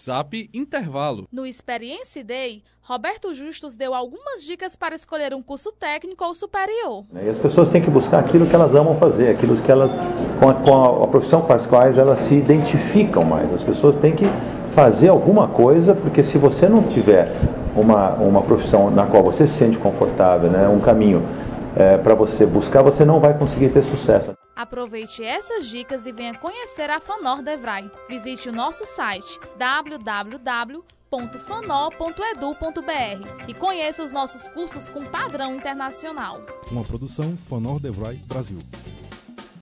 Zap Intervalo. No Experience Day, Roberto Justus deu algumas dicas para escolher um curso técnico ou superior. E as pessoas têm que buscar aquilo que elas amam fazer, aquilo que elas, com a, com a, a profissão com as quais elas se identificam mais. As pessoas têm que fazer alguma coisa, porque se você não tiver uma, uma profissão na qual você se sente confortável, né, um caminho é, para você buscar, você não vai conseguir ter sucesso. Aproveite essas dicas e venha conhecer a Fanor Devrai. Visite o nosso site www.fanor.edu.br e conheça os nossos cursos com padrão internacional. Uma produção Fanor Devrai Brasil.